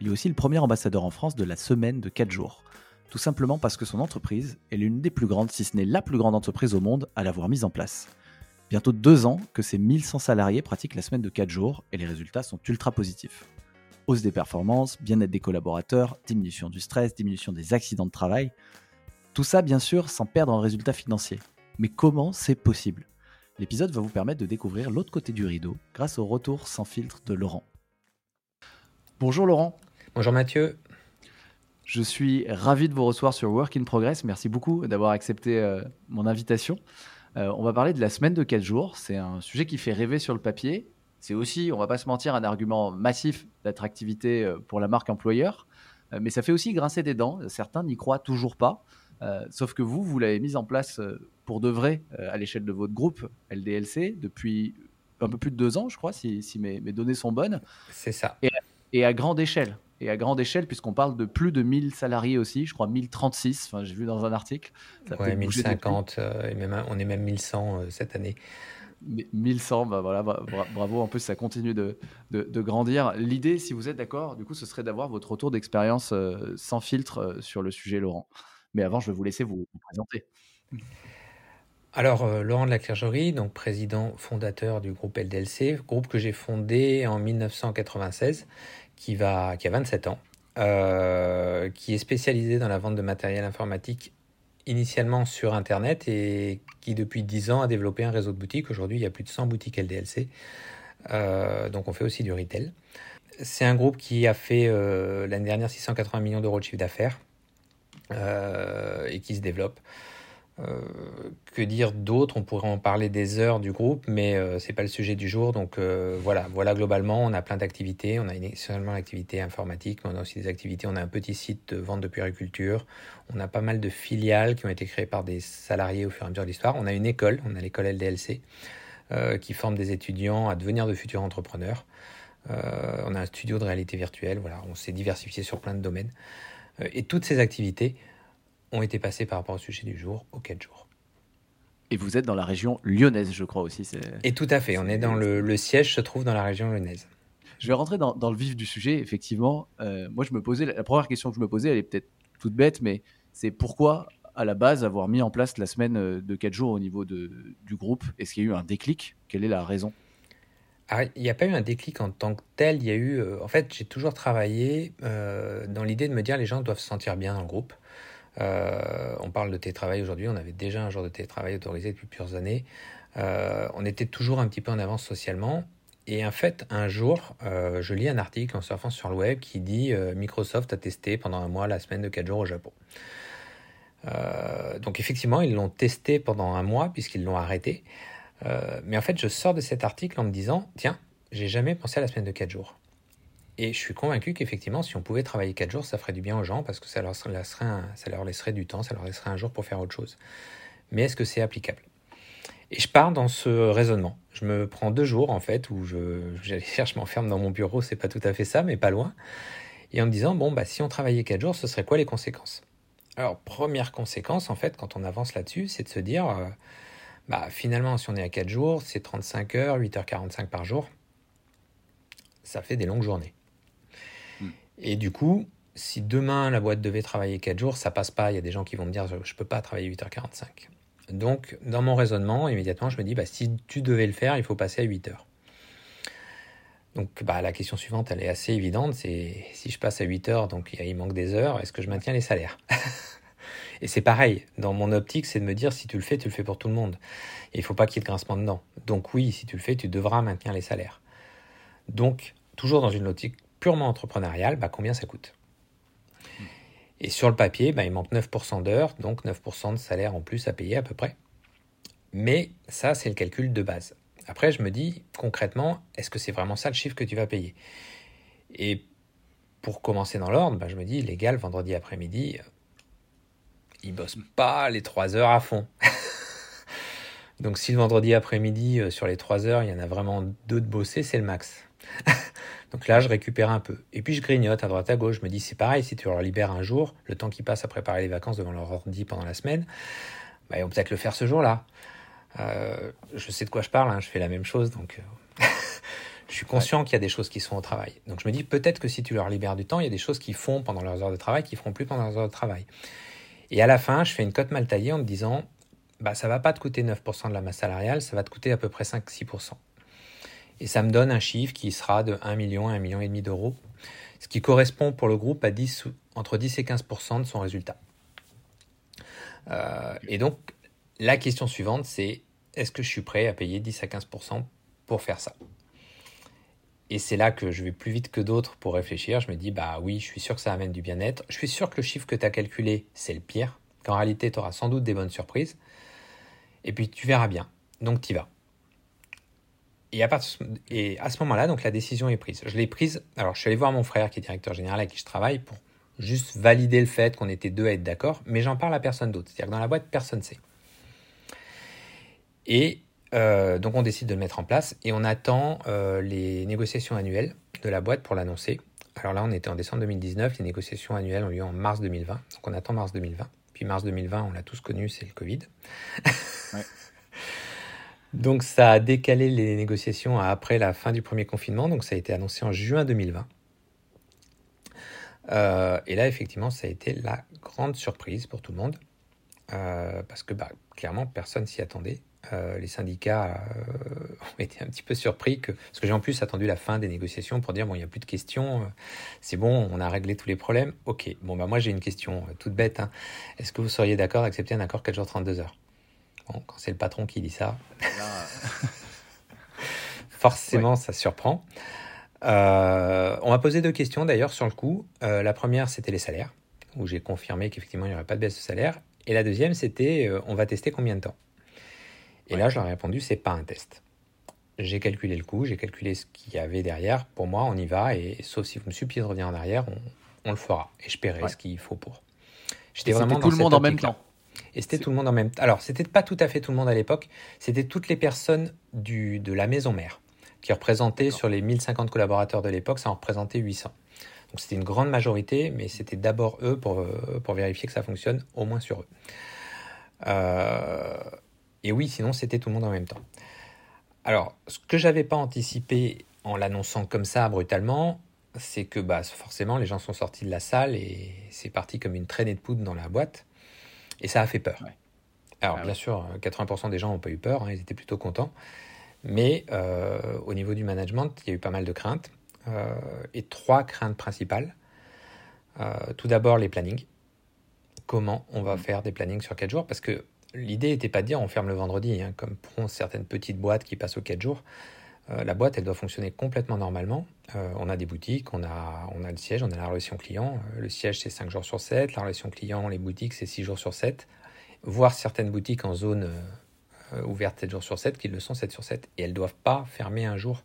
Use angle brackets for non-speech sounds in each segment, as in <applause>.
Il est aussi le premier ambassadeur en France de la semaine de 4 jours. Tout simplement parce que son entreprise est l'une des plus grandes, si ce n'est la plus grande entreprise au monde à l'avoir mise en place. Bientôt deux ans que ses 1100 salariés pratiquent la semaine de 4 jours et les résultats sont ultra positifs. Hausse des performances, bien-être des collaborateurs, diminution du stress, diminution des accidents de travail. Tout ça, bien sûr, sans perdre en résultats financiers. Mais comment c'est possible? L'épisode va vous permettre de découvrir l'autre côté du rideau grâce au retour sans filtre de Laurent. Bonjour Laurent. Bonjour Mathieu. Je suis ravi de vous recevoir sur Work in Progress. Merci beaucoup d'avoir accepté euh, mon invitation. Euh, on va parler de la semaine de 4 jours. C'est un sujet qui fait rêver sur le papier. C'est aussi, on va pas se mentir, un argument massif d'attractivité euh, pour la marque employeur. mais ça fait aussi grincer des dents. Certains n'y croient toujours pas. sauf que vous, vous l'avez mise en place pour de vrai à l'échelle de votre groupe LDLC depuis un peu plus de deux ans, je crois, si, mes, données sont bonnes. C'est ça. et à grande échelle et à grande échelle, puisqu'on parle de plus de 1000 salariés aussi, je crois 1036, enfin, j'ai vu dans un article. Ça 1050, euh, et même, on est même 1100 euh, cette année. 1100, bah voilà, bravo. En plus, ça continue de, de, grandir. L'idée, si vous êtes d'accord, du coup, ce serait d'avoir votre retour d'expérience euh, sans filtre sur le sujet, Laurent. Mais avant, je vais vous laisser vous, présenter. Alors, Laurent de la Clergerie, donc président fondateur du groupe LDLC, groupe que j'ai fondé en 1996 qui, va, qui a 27 ans, euh, qui est spécialisé dans la vente de matériel informatique initialement sur Internet et qui depuis 10 ans a développé un réseau de boutiques. Aujourd'hui, il y a plus de 100 boutiques LDLC. Euh, donc on fait aussi du retail. C'est un groupe qui a fait euh, l'année dernière 680 millions d'euros de chiffre d'affaires et qui se développe. Euh, que dire d'autre? On pourrait en parler des heures du groupe, mais euh, c'est pas le sujet du jour. Donc euh, voilà, voilà globalement, on a plein d'activités. On a essentiellement l'activité informatique, mais on a aussi des activités. On a un petit site de vente de puériculture. On a pas mal de filiales qui ont été créées par des salariés au fur et à mesure de l'histoire. On a une école, on a l'école LDLC, qui forme des étudiants à devenir de futurs entrepreneurs. on a un studio de réalité virtuelle. Voilà, on s'est diversifié sur plein de domaines. et toutes ces activités ont été passés par rapport au sujet du jour aux 4 jours. Et vous êtes dans la région lyonnaise, je crois aussi. Et tout à fait, on est dans le, le, siège se trouve dans la région lyonnaise. Je vais rentrer dans, dans le vif du sujet, effectivement. Euh, moi, je me posais, la première question que je me posais, elle est peut-être toute bête, mais c'est pourquoi, à la base, avoir mis en place la semaine euh, de 4 jours au niveau de, du groupe Est-ce qu'il y a eu un déclic? Quelle est la raison? Ah, il n'y a pas eu un déclic en tant que tel. Il y a eu, euh, en fait, j'ai toujours travaillé dans l'idée de me dire les gens doivent se sentir bien dans le groupe. Euh, on parle de télétravail aujourd'hui, on avait déjà un jour de télétravail autorisé depuis plusieurs années. Euh, on était toujours un petit peu en avance socialement. Et en fait, un jour, euh, je lis un article en surfant sur le web qui dit Microsoft a testé pendant un mois la semaine de 4 jours au Japon. donc effectivement, ils l'ont testé pendant un mois puisqu'ils l'ont arrêté. mais en fait, je sors de cet article en me disant, tiens, j'ai jamais pensé à la semaine de 4 jours. Et je suis convaincu qu'effectivement, si on pouvait travailler 4 jours, ça ferait du bien aux gens parce que ça leur, laisserait du temps, ça leur laisserait un jour pour faire autre chose. Mais est-ce que c'est applicable? Et je pars dans ce raisonnement. Je me prends deux jours en fait où je, j'allais dire, je m'enferme dans mon bureau, c'est pas tout à fait ça, mais pas loin. Et en me disant, bon, bah, si on travaillait 4 jours, ce serait quoi les conséquences? Alors, première conséquence, en fait, quand on avance là-dessus, c'est de se dire, euh, bah, finalement, si on est à 4 jours, c'est 35 heures, 8h45 par jour. Ça fait des longues journées. Et du coup, si demain la boîte devait travailler 4 jours, ça passe pas. Il y a des gens qui vont me dire je ne peux pas travailler 8h45. Donc, dans mon raisonnement, immédiatement, je me dis bah, si tu devais le faire, il faut passer à 8 heures. Donc, bah, la question suivante, elle est assez évidente c'est si je passe à 8 heures, donc il manque des heures, est-ce que je maintiens les salaires? <laughs> Et c'est pareil, dans mon optique, c'est de me dire si tu le fais, tu le fais pour tout le monde. Il faut pas qu'il y ait de grincement dedans. Donc, oui, si tu le fais, tu devras maintenir les salaires. Donc, toujours dans une optique purement entrepreneurial, bah, combien ça coûte? Et sur le papier, bah, il manque 9% d'heures, donc 9% de salaire en plus à payer à peu près. Mais ça, c'est le calcul de base. Après, je me dis concrètement, est-ce que c'est vraiment ça le chiffre que tu vas payer? Et pour commencer dans l'ordre, bah, je me dis, légal, vendredi après-midi, ils bossent pas les 3 heures à fond. <laughs> Donc si le vendredi après-midi, euh, sur les 3 heures, il y en a vraiment deux de bosser, c'est le max. <laughs> Donc là, je récupère un peu. Et puis je grignote à droite à gauche. Je me dis, c'est pareil, si tu leur libères un jour, le temps qu'ils passent à préparer les vacances devant leur ordi pendant la semaine, bah, ils vont peut-être le faire ce jour-là. Euh, je sais de quoi je parle, hein, je fais la même chose, donc euh, <laughs> je suis conscient qu'il y a des choses qui sont au travail. Donc je me dis peut-être que si tu leur libères du temps, il y a des choses qu'ils font pendant leurs heures de travail qu'ils feront plus pendant leurs heures de travail. Et à la fin, je fais une cote mal taillée en me disant bah, ça va pas te coûter 9% de la masse salariale, ça va te coûter à peu près 5-6%. Et ça me donne un chiffre qui sera de 1 million à 1 million et demi d'euros, ce qui correspond pour le groupe à 10, entre 10 et 15% de son résultat. Euh, et donc, la question suivante, c'est est-ce que je suis prêt à payer 10 à 15% pour faire ça? Et c'est là que je vais plus vite que d'autres pour réfléchir. Je me dis, bah oui, je suis sûr que ça amène du bien-être. Je suis sûr que le chiffre que tu as calculé, c'est le pire, qu'en réalité, tu auras sans doute des bonnes surprises. Et puis, tu verras bien. Donc, tu y vas. Et à, et à ce moment-là, donc la décision est prise. Je l'ai prise. Alors, je suis allé voir mon frère qui est directeur général avec qui je travaille pour juste valider le fait qu'on était deux à être d'accord, mais j'en parle à personne d'autre. C'est-à-dire que dans la boîte, personne ne sait. Et euh, donc on décide de le mettre en place et on attend euh, les négociations annuelles de la boîte pour l'annoncer. Alors là, on était en décembre 2019, les négociations annuelles ont lieu en mars 2020, donc on attend mars 2020. Puis mars 2020, on l'a tous connu, c'est le Covid. Donc ça a décalé les négociations après la fin du premier confinement, donc ça a été annoncé en juin 2020. Euh, et là, effectivement, ça a été la grande surprise pour tout le monde, parce que bah, clairement, personne s'y attendait. Euh, les syndicats euh, <laughs> ont été un petit peu surpris que, parce que j'ai en plus attendu la fin des négociations pour dire bon, il n'y a plus de questions, euh, c'est bon, on a réglé tous les problèmes. Ok, bon, bah moi j'ai une question toute bête. Hein. Est-ce que vous seriez d'accord d'accepter un accord 4 jours 32 heures? Bon, quand c'est le patron qui dit ça, <laughs> forcément ça surprend. on m'a posé deux questions d'ailleurs sur le coup. la première, c'était les salaires, où j'ai confirmé qu'effectivement il n'y aurait pas de baisse de salaire. Et la deuxième, c'était on va tester combien de temps? Et là, je leur ai répondu, c'est pas un test. J'ai calculé le coût, j'ai calculé ce qu'il y avait derrière. Pour moi, on y va, et sauf si vous me suppliez de revenir en arrière, on, le fera. Et je paierai ce qu'il faut pour. J'étais vraiment tout le monde en même temps. Et c'était tout le monde en même temps. Alors, c'était pas tout à fait tout le monde à l'époque. C'était toutes les personnes du, de la maison mère qui représentaient sur les 1050 collaborateurs de l'époque, ça en représentait 800. Donc c'était une grande majorité, mais c'était d'abord eux pour, euh, pour vérifier que ça fonctionne, au moins sur eux. Euh, et oui, sinon c'était tout le monde en même temps. Alors, ce que j'avais pas anticipé en l'annonçant comme ça brutalement, c'est que bah, forcément les gens sont sortis de la salle et c'est parti comme une traînée de poudre dans la boîte. Et ça a fait peur. Alors, ah bien sûr, 80% des gens n'ont pas eu peur, hein, ils étaient plutôt contents. Mais euh, au niveau du management, il y a eu pas mal de craintes. Euh, et trois craintes principales. Euh, tout d'abord, les plannings. Comment on va mmh. faire des plannings sur 4 jours? Parce que l'idée n'était pas de dire on ferme le vendredi, hein, comme pour certaines petites boîtes qui passent aux 4 jours. Euh, la boîte, elle doit fonctionner complètement normalement. Euh, on a des boutiques, on a, on a le siège, on a la relation client. Euh, le siège, c'est 5 jours sur 7. La relation client, les boutiques, c'est 6 jours sur 7. Voire certaines boutiques en zone ouverte 7 jours sur 7 qui le sont 7 sur 7. Et elles ne doivent pas fermer un jour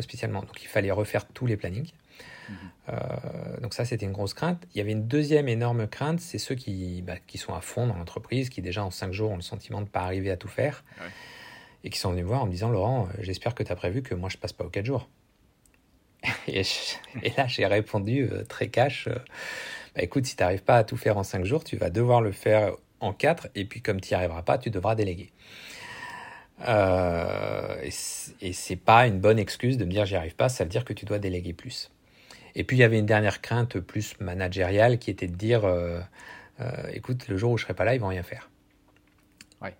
spécialement. Donc il fallait refaire tous les plannings. Euh, donc ça, c'était une grosse crainte. Il y avait une deuxième énorme crainte, c'est ceux qui, bah, qui sont à fond dans l'entreprise, qui déjà en cinq jours ont le sentiment de ne pas arriver à tout faire, et qui sont venus me voir en me disant, Laurent, euh, j'espère que tu as prévu que moi je passe pas aux quatre jours. <laughs> et, là, j'ai répondu euh, très cash, bah, écoute, si tu n'arrives pas à tout faire en cinq jours, tu vas devoir le faire en quatre, et puis comme tu n'y arriveras pas, tu devras déléguer. et c'est pas une bonne excuse de me dire j'y arrive pas, ça veut dire que tu dois déléguer plus. Et puis il y avait une dernière crainte plus managériale qui était de dire euh, euh, écoute, le jour où je serai pas là, ils vont rien faire.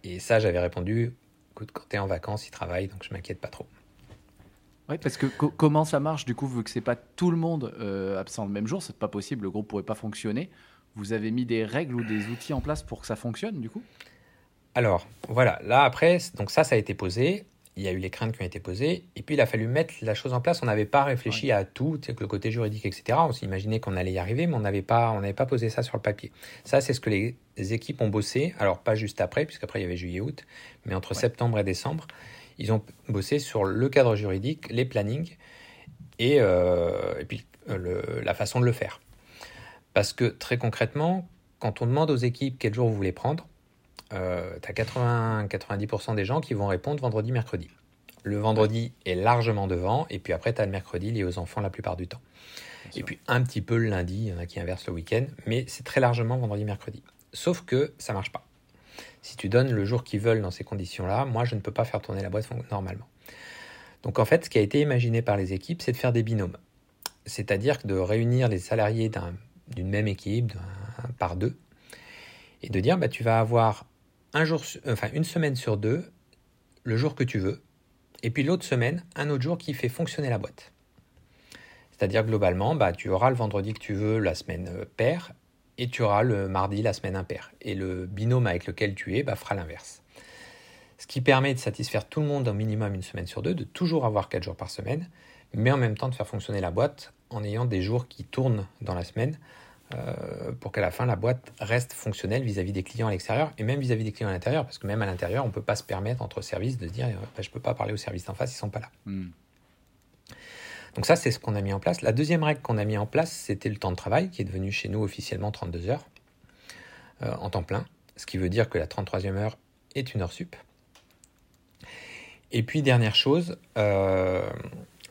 Et ça, j'avais répondu écoute, quand tu es en vacances, ils travaillent, donc je m'inquiète pas trop. Oui, parce que comment ça marche du coup, vu que c'est pas tout le monde euh, absent le même jour, c'est pas possible, le groupe pourrait pas fonctionner. Vous avez mis des règles ou des outils en place pour que ça fonctionne du coup? Alors voilà, là après, donc ça, ça a été posé il y a eu les craintes qui ont été posées, et puis il a fallu mettre la chose en place. On n'avait pas réfléchi à tout, le côté juridique, etc. On s'imaginait qu'on allait y arriver, mais on n'avait pas, pas posé ça sur le papier. Ça, c'est ce que les, équipes ont bossé. Alors pas juste après, puisqu'après il y avait juillet-août, mais entre septembre et décembre, ils ont bossé sur le cadre juridique, les plannings, et, euh, et puis la façon de le faire. Parce que très concrètement, quand on demande aux équipes quel jour vous voulez prendre, tu as 80-90% des gens qui vont répondre vendredi, mercredi. Le vendredi est largement devant, et puis après, tu as le mercredi lié aux enfants la plupart du temps. Et puis un petit peu le lundi, il y en a qui inversent le week-end, mais c'est très largement vendredi, mercredi. Sauf que ça marche pas. Si tu donnes le jour qu'ils veulent dans ces conditions-là, moi je ne peux pas faire tourner la boîte normalement. Donc en fait, ce qui a été imaginé par les équipes, c'est de faire des binômes. C'est-à-dire de réunir les salariés d'une même équipe par deux et de dire bah, tu vas avoir un jour, enfin, une semaine sur deux le jour que tu veux, et puis l'autre semaine, un autre jour qui fait fonctionner la boîte. C'est-à-dire globalement, bah, tu auras le vendredi que tu veux la semaine euh, paire et tu auras le mardi la semaine impaire. Et le binôme avec lequel tu es bah, fera l'inverse. Ce qui permet de satisfaire tout le monde au minimum une semaine sur deux, de toujours avoir quatre jours par semaine, mais en même temps de faire fonctionner la boîte en ayant des jours qui tournent dans la semaine euh, pour qu'à la fin la boîte reste fonctionnelle vis-à-vis des clients à l'extérieur et même vis-à-vis des clients à l'intérieur, parce que même à l'intérieur, on ne peut pas se permettre entre services de dire bah, je ne peux pas parler aux services en face, ils ne sont pas là. Hmm. Donc ça, c'est ce qu'on a mis en place. La deuxième règle qu'on a mis en place, c'était le temps de travail, qui est devenu chez nous officiellement 32 heures euh, en temps plein, ce qui veut dire que la 33e heure est une heure sup. Et puis, dernière chose, euh,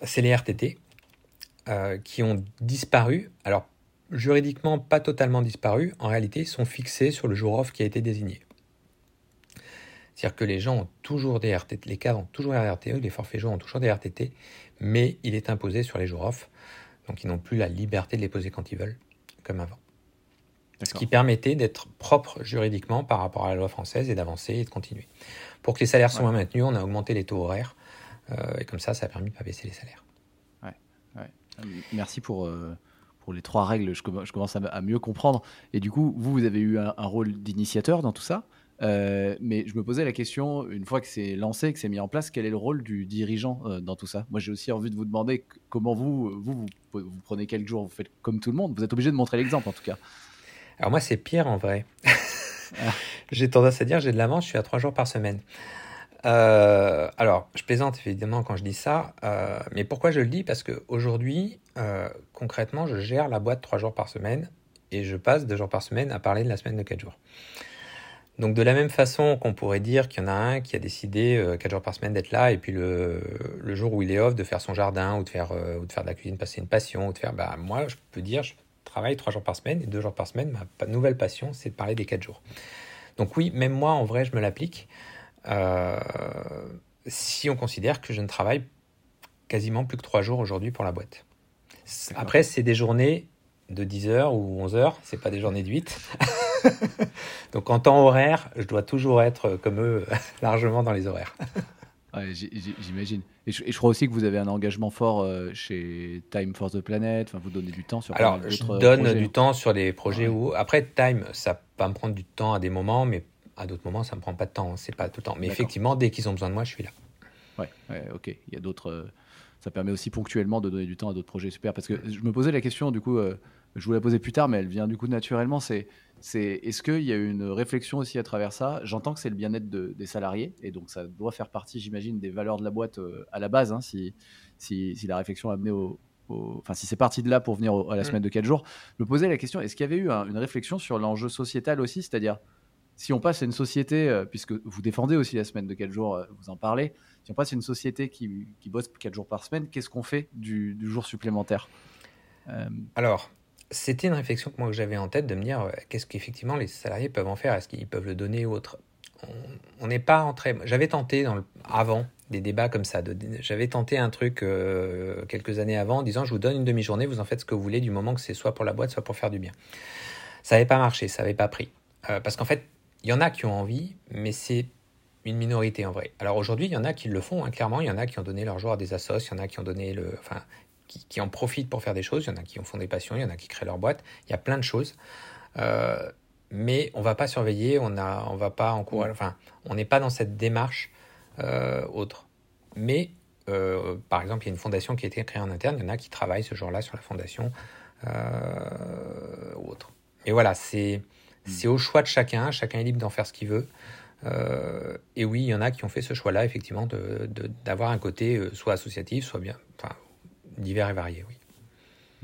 c'est les RTT euh, qui ont disparu. Alors, juridiquement, pas totalement disparu. En réalité, ils sont fixés sur le jour off qui a été désigné. C'est-à-dire que les gens ont toujours des RTT, les cadres ont toujours des RTT, les forfaits jours ont toujours des RTT, mais il est imposé sur les jours off. Donc ils n'ont plus la liberté de les poser quand ils veulent, comme avant. Ce qui permettait d'être propre juridiquement par rapport à la loi française et d'avancer et de continuer. Pour que les salaires soient maintenus, on a augmenté les taux horaires. Euh, et comme ça, ça a permis de ne pas baisser les salaires. Merci pour, euh, pour les trois règles. Je, commence à, mieux comprendre. Et du coup, vous, vous avez eu un rôle d'initiateur dans tout ça? Euh, mais je me posais la question, une fois que c'est lancé, que c'est mis en place, quel est le rôle du dirigeant euh, dans tout ça? Moi, j'ai aussi envie de vous demander comment vous, vous, vous, prenez quel jour Vous faites comme tout le monde Vous êtes obligé de montrer l'exemple, en tout cas. Alors moi, c'est pire en vrai. <laughs> Ah. <laughs> j'ai tendance à dire, j'ai de l'avance, je suis à trois jours par semaine. Euh, alors, je plaisante évidemment quand je dis ça, mais pourquoi je le dis? Parce qu'aujourd'hui, concrètement, je gère la boîte trois jours par semaine et je passe deux jours par semaine à parler de la semaine de quatre jours. Donc de la même façon qu'on pourrait dire qu'il y en a un qui a décidé euh, 4 jours par semaine d'être là et puis le, le, jour où il est off de faire son jardin ou de faire, euh, ou de, faire de la cuisine passer une passion ou de faire bah moi je peux dire je travaille 3 jours par semaine et 2 jours par semaine ma nouvelle passion c'est de parler des 4 jours. Donc oui même moi en vrai je me l'applique euh, si on considère que je ne travaille quasiment plus que 3 jours aujourd'hui pour la boîte. Après c'est des journées de 10 heures ou 11 heures, c'est pas des journées de 8. <laughs> Donc en temps horaire, je dois toujours être comme eux, <laughs> largement dans les horaires. <laughs> J'imagine. Et, je crois aussi que vous avez un engagement fort euh, chez Time for the Planet. Enfin, vous donnez du temps sur. Alors, je donne du temps sur des projets où après Time, ça va me prendre du temps à des moments, mais à d'autres moments, ça me prend pas de temps. C'est pas tout le temps. Mais effectivement, dès qu'ils ont besoin de moi, je suis là. Ouais, ok. Il y a d'autres. Euh, ça permet aussi ponctuellement de donner du temps à d'autres projets super. Parce que je me posais la question, du coup, euh, je vous la posais plus tard, mais elle vient du coup naturellement. C'est c'est est-ce qu'il y a une réflexion aussi à travers ça? J'entends que c'est le bien-être des salariés, et donc ça doit faire partie, j'imagine, des valeurs de la boîte euh, à la base, hein, si, si, la réflexion a amené au, Enfin, si c'est parti de là pour venir à la mmh. semaine de 4 jours, je me posais la question est-ce qu'il y avait eu une réflexion sur l'enjeu sociétal aussi? C'est-à-dire, si on passe à une société, euh, puisque vous défendez aussi la semaine de 4 jours, euh, vous en parlez, si on passe à une société qui, qui bosse 4 jours par semaine, qu'est-ce qu'on fait du, du, jour supplémentaire? Alors, c'était une réflexion que moi j'avais en tête de me dire euh, qu'est-ce qu'effectivement les salariés peuvent en faire, est-ce qu'ils peuvent le donner ou autre? On n'est pas entré. J'avais tenté dans avant des débats comme ça. J'avais tenté un truc euh, quelques années avant en disant je vous donne une demi-journée, vous en faites ce que vous voulez du moment que c'est soit pour la boîte, soit pour faire du bien. Ça n'avait pas marché, ça n'avait pas pris. Euh, parce qu'en fait, il y en a qui ont envie, mais c'est une minorité en vrai. Alors aujourd'hui, il y en a qui le font, hein, clairement. Il y en a qui ont donné leur jour à des assos, il y en a qui ont donné le. Enfin, qui, en profitent pour faire des choses. Il y en a qui en font des passions, il y en a qui créent leur boîte. Il y a plein de choses. Euh, mais on va pas surveiller, on a, on va pas enfin, on n'est pas dans cette démarche euh, autre. Mais euh, par exemple, il y a une fondation qui a été créée en interne, il y en a qui travaillent ce jour-là sur la fondation ou autre. Mais voilà, c'est c'est au choix de chacun, chacun est libre d'en faire ce qu'il veut. et oui, il y en a qui ont fait ce choix-là, effectivement, d'avoir de, d'avoir un côté soit associatif, soit bien, divers et variés, oui.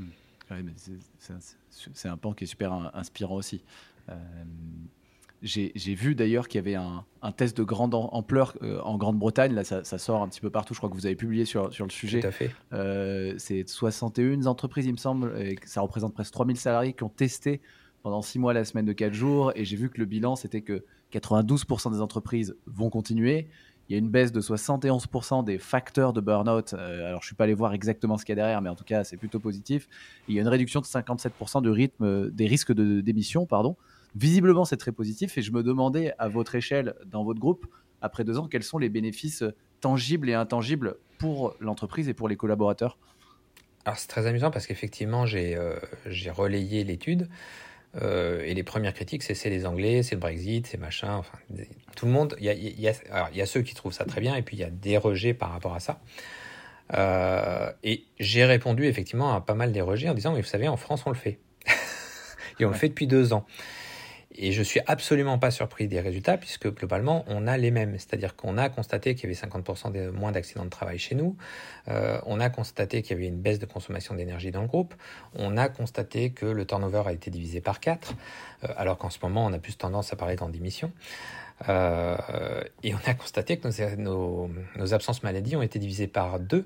Hmm. c'est un, pan qui est super inspirant aussi. Euh, j'ai vu d'ailleurs qu'il y avait un, test de grande ampleur euh, en Grande-Bretagne. Là, ça, sort un petit peu partout. Je crois que vous avez publié sur, sur le sujet. Tout à fait. Euh, c'est 61 entreprises, il me semble, et ça représente presque 3000 salariés qui ont testé pendant 6 mois la semaine de 4 jours. Et j'ai vu que le bilan, c'était que 92% des entreprises vont continuer. Il y a une baisse de 71% des facteurs de burn-out. Euh, alors, je ne suis pas allé voir exactement ce qu'il y a derrière, mais en tout cas, c'est plutôt positif. il y a une réduction de 57% du rythme des risques d'émission, pardon. Visiblement, c'est très positif et je me demandais à votre échelle, dans votre groupe, après deux ans, quels sont les bénéfices tangibles et intangibles pour l'entreprise et pour les collaborateurs? Alors c'est très amusant parce qu'effectivement, j'ai euh, relayé l'étude. Euh, et les premières critiques, c'est les Anglais, c'est le Brexit, c'est machin, enfin, tout le monde. Il y a, ceux qui trouvent ça très bien, et puis il y a des rejets par rapport à ça. Euh, et j'ai répondu effectivement à pas mal des rejets en disant, mais vous savez, en France, on le fait. <laughs> et on le fait depuis deux ans. Et je suis absolument pas surpris des résultats puisque globalement on a les mêmes. C'est-à-dire qu'on a constaté qu'il y avait 50% de moins d'accidents de travail chez nous. Euh, on a constaté qu'il y avait une baisse de consommation d'énergie dans le groupe. On a constaté que le turnover a été divisé par 4, euh, alors qu'en ce moment on a plus tendance à parler grande démission. Euh, et on a constaté que nos, nos, absences maladies ont été divisées par 2.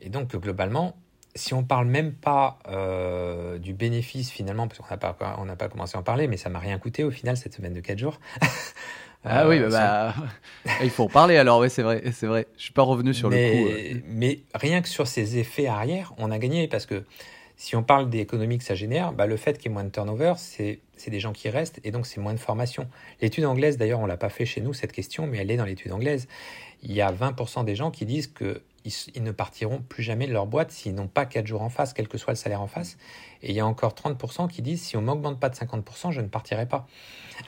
et donc globalement, si on parle même pas euh, du bénéfice finalement, parce qu'on n'a pas, on n'a pas commencé à en parler, mais ça m'a rien coûté au final cette semaine de 4 jours. <laughs> ah oui, bah, bah <laughs> il faut en parler alors, oui, c'est vrai, c'est vrai. Je suis pas revenu sur le coup. Euh. Mais rien que sur ces effets arrière, on a gagné parce que si on parle d'économie que ça génère, bah, le fait qu'il y ait moins de turnover, c'est des gens qui restent et donc c'est moins de formation. L'étude anglaise, d'ailleurs, on l'a pas fait chez nous cette question, mais elle est dans l'étude anglaise. Il y a 20% des gens qui disent que ils, ne partiront plus jamais de leur boîte s'ils n'ont pas 4 jours en face, quel que soit le salaire en face. Et il y a encore 30% qui disent si on m'augmente pas de 50%, je ne partirai pas.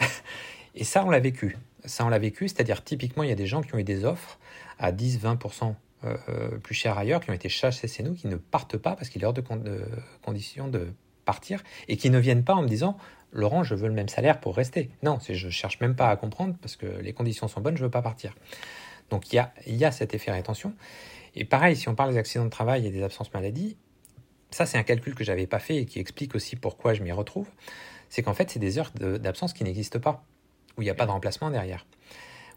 <laughs> et ça, on l'a vécu. Ça, on l'a vécu, c'est-à-dire typiquement, il y a des gens qui ont eu des offres à 10-20% euh, euh, plus cher ailleurs, qui ont été chassés chez nous, qui ne partent pas parce qu'il est hors de, de condition de partir et qui ne viennent pas en me disant Laurent, je veux le même salaire pour rester. Non, je cherche même pas à comprendre parce que les conditions sont bonnes, je veux pas partir. Donc il y a, cet effet rétention. Et pareil, si on parle des accidents de travail et des absences maladie, ça c'est un calcul que j'avais pas fait et qui explique aussi pourquoi je m'y retrouve. C'est qu'en fait, c'est des heures d'absence qui n'existent pas, où il n'y a pas de remplacement derrière,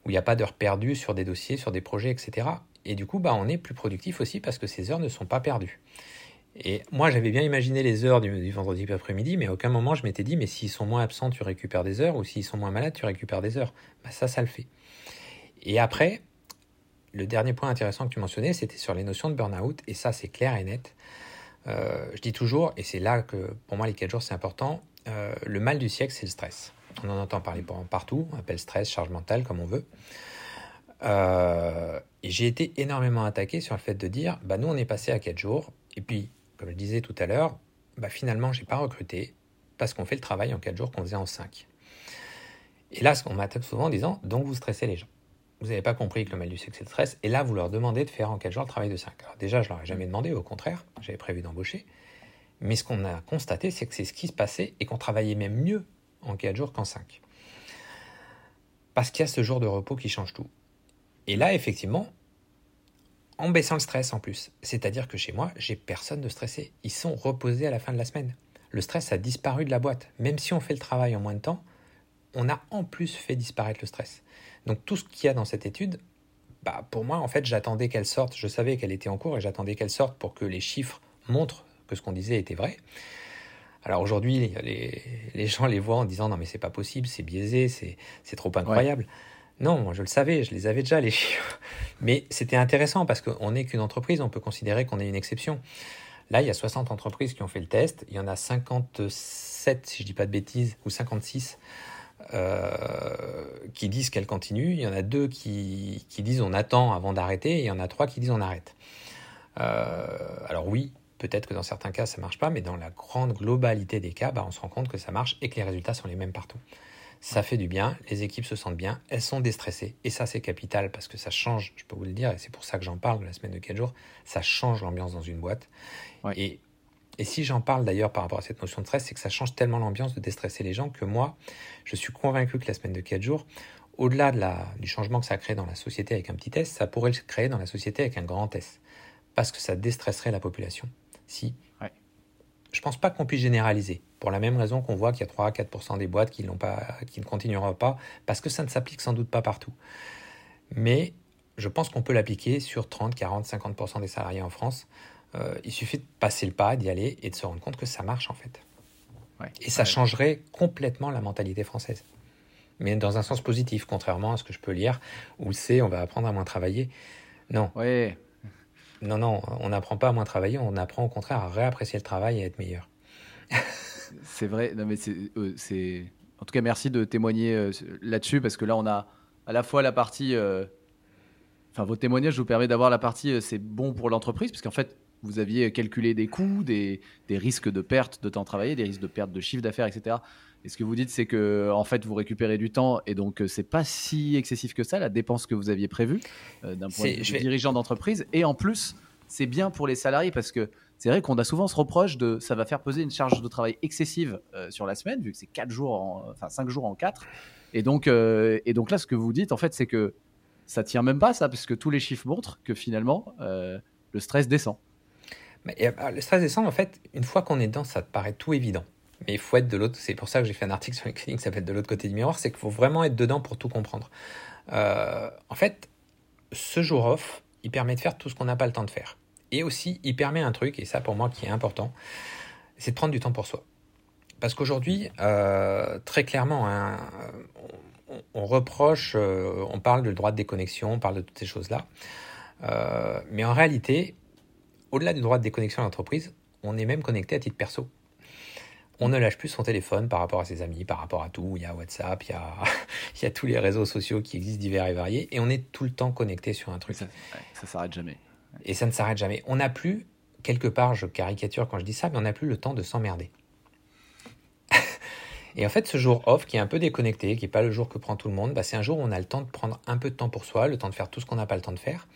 où il n'y a pas d'heures perdues sur des dossiers, sur des projets, etc. Et du coup, bah, on est plus productif aussi parce que ces heures ne sont pas perdues. Et moi, j'avais bien imaginé les heures du, vendredi après-midi, mais à aucun moment je m'étais dit, mais s'ils sont moins absents, tu récupères des heures, ou s'ils sont moins malades, tu récupères des heures. Bah, ça, ça le fait. Et après, le dernier point intéressant que tu mentionnais, c'était sur les notions de burn-out, et ça c'est clair et net. Euh, je dis toujours, et c'est là que pour moi les 4 jours c'est important, euh, le mal du siècle c'est le stress. On en entend parler partout, on appelle stress, charge mentale comme on veut. Euh, et j'ai été énormément attaqué sur le fait de dire, bah nous on est passé à 4 jours, et puis comme je disais tout à l'heure, bah finalement j'ai pas recruté parce qu'on fait le travail en 4 jours qu'on faisait en 5. Et là, on m'attaque souvent en disant, donc vous stressez les gens vous n'avez pas compris que le mal du sexe c'est le stress, et là vous leur demandez de faire en 4 jours le travail de 5. Alors déjà, je leur ai jamais demandé, au contraire, j'avais prévu d'embaucher. Mais ce qu'on a constaté, c'est que c'est ce qui se passait et qu'on travaillait même mieux en 4 jours qu'en 5. Parce qu'il y a ce jour de repos qui change tout. Et là, effectivement, en baissant le stress en plus, c'est-à-dire que chez moi, j'ai personne de stressé. Ils sont reposés à la fin de la semaine. Le stress a disparu de la boîte. Même si on fait le travail en moins de temps, on a en plus fait disparaître le stress. Donc tout ce qu'il y a dans cette étude, bah, pour moi, en fait, j'attendais qu'elle sorte. Je savais qu'elle était en cours et j'attendais qu'elle sorte pour que les chiffres montrent que ce qu'on disait était vrai. Alors aujourd'hui, les, gens les voient en disant non mais c'est pas possible, c'est biaisé, c'est trop incroyable. Non, moi je le savais, je les avais déjà les chiffres. <laughs> Mais c'était intéressant parce qu'on n'est qu'une entreprise, on peut considérer qu'on est une exception. Là, il y a 60 entreprises qui ont fait le test, il y en a 57, si je dis pas de bêtises, ou 56 euh, qui disent qu'elle continue, il y en a deux qui, disent on attend avant d'arrêter, et il y en a trois qui disent on arrête. Euh, alors oui, peut-être que dans certains cas ça marche pas, mais dans la grande globalité des cas, bah, on se rend compte que ça marche et que les résultats sont les mêmes partout. Ça fait du bien, les équipes se sentent bien, elles sont déstressées, et ça c'est capital parce que ça change, je peux vous le dire, et c'est pour ça que j'en parle de la semaine de 4 jours, ça change l'ambiance dans une boîte. Et et si j'en parle d'ailleurs par rapport à cette notion de stress, c'est que ça change tellement l'ambiance de déstresser les gens que moi, je suis convaincu que la semaine de 4 jours, au-delà de du changement que ça crée dans la société avec un petit S, ça pourrait le créer dans la société avec un grand S. Parce que ça déstresserait la population. Si je pense pas qu'on puisse généraliser. Pour la même raison qu'on voit qu'il y a 3 à 4% des boîtes qui, pas, qui ne continueront pas, parce que ça ne s'applique sans doute pas partout. Mais je pense qu'on peut l'appliquer sur 30, 40, 50% des salariés en France. Euh, il suffit de passer le pas, d'y aller et de se rendre compte que ça marche en fait. et ça changerait complètement la mentalité française. Mais dans un sens positif, contrairement à ce que je peux lire, où c'est on va apprendre à moins travailler. Non. Ouais. Non, non, on n'apprend pas à moins travailler, on apprend au contraire à réapprécier le travail et à être meilleur. <laughs> c'est vrai, non mais euh, c'est. en tout cas, merci de témoigner euh, là-dessus, parce que là, on a à la fois la partie. Enfin, votre témoignage vous permet d'avoir la partie c'est bon pour l'entreprise, parce qu'en fait, vous aviez calculé des coûts, des, risques de perte de temps travaillé, des risques de perte de chiffre d'affaires, etc. Et ce que vous dites, c'est que en fait, vous récupérez du temps et donc euh, c'est pas si excessif que ça la dépense que vous aviez prévue euh, d'un point de vue dirigeant d'entreprise. Et en plus, c'est bien pour les salariés parce que c'est vrai qu'on a souvent ce reproche de ça va faire peser une charge de travail excessive euh, sur la semaine vu que c'est quatre jours, en, enfin cinq jours en quatre. Et donc, et donc là, ce que vous dites en fait, c'est que ça tient même pas ça parce que tous les chiffres montrent que finalement le stress descend. Euh, le stress descend, en fait, une fois qu'on est dedans, ça te paraît tout évident. Mais il faut être de l'autre. C'est pour ça que j'ai fait un article sur LinkedIn qui s'appelle De l'autre côté du miroir. C'est qu'il faut vraiment être dedans pour tout comprendre. Euh, en fait, ce jour off, il permet de faire tout ce qu'on n'a pas le temps de faire. Et aussi, il permet un truc, et ça pour moi qui est important, c'est de prendre du temps pour soi. Parce qu'aujourd'hui, euh, très clairement, hein, on, reproche, on parle de droit de déconnexion, on parle de toutes ces choses-là. mais en réalité, au-delà du droit de déconnexion à l'entreprise, on est même connecté à titre perso. On ne lâche plus son téléphone par rapport à ses amis, par rapport à tout. Il y a WhatsApp, il y a, <laughs> il y a tous les réseaux sociaux qui existent divers et variés, et on est tout le temps connecté sur un truc. Ça, ne s'arrête jamais. Et ça ne s'arrête jamais. On n'a plus, quelque part, je caricature quand je dis ça, mais on n'a plus le temps de s'emmerder. <laughs> Et en fait, ce jour off qui est un peu déconnecté, qui n'est pas le jour que prend tout le monde, bah, c'est un jour où on a le temps de prendre un peu de temps pour soi, le temps de faire tout ce qu'on n'a pas le temps de faire.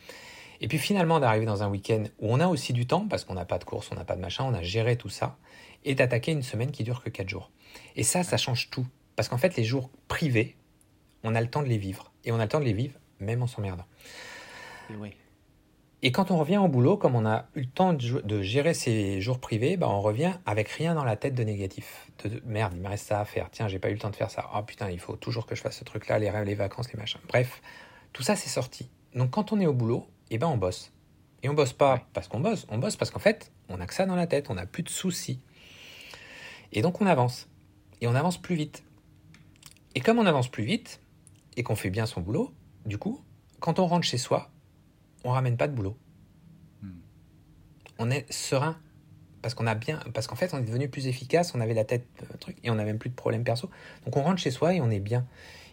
Et puis finalement d'arriver dans un week-end où on a aussi du temps, parce qu'on n'a pas de course, on n'a pas de machin, on a géré tout ça, et d'attaquer une semaine qui dure que 4 jours. Et ça, ça change tout. Parce qu'en fait, les jours privés, on a le temps de les vivre. Et on a le temps de les vivre même en s'emmerdant. Et, oui. et quand on revient au boulot, comme on a eu le temps de, gérer ces jours privés, bah on revient avec rien dans la tête de négatif. De, merde, il me reste ça à faire. Tiens, j'ai pas eu le temps de faire ça. Oh putain, il faut toujours que je fasse ce truc-là, les rêves, les vacances, les machins. Bref, tout ça, c'est sorti. Donc quand on est au boulot, eh ben on bosse. Et on bosse pas parce qu'on bosse, on bosse parce qu'en fait, on a que ça dans la tête, on n'a plus de soucis. Et donc on avance. Et on avance plus vite. Et comme on avance plus vite, et qu'on fait bien son boulot, du coup, quand on rentre chez soi, on ramène pas de boulot. Hmm. On est serein. Parce qu'on a bien, parce qu'en fait, on est devenu plus efficace, on avait la tête, euh, truc, et on n'a même plus de problème perso. Donc on rentre chez soi et on est bien.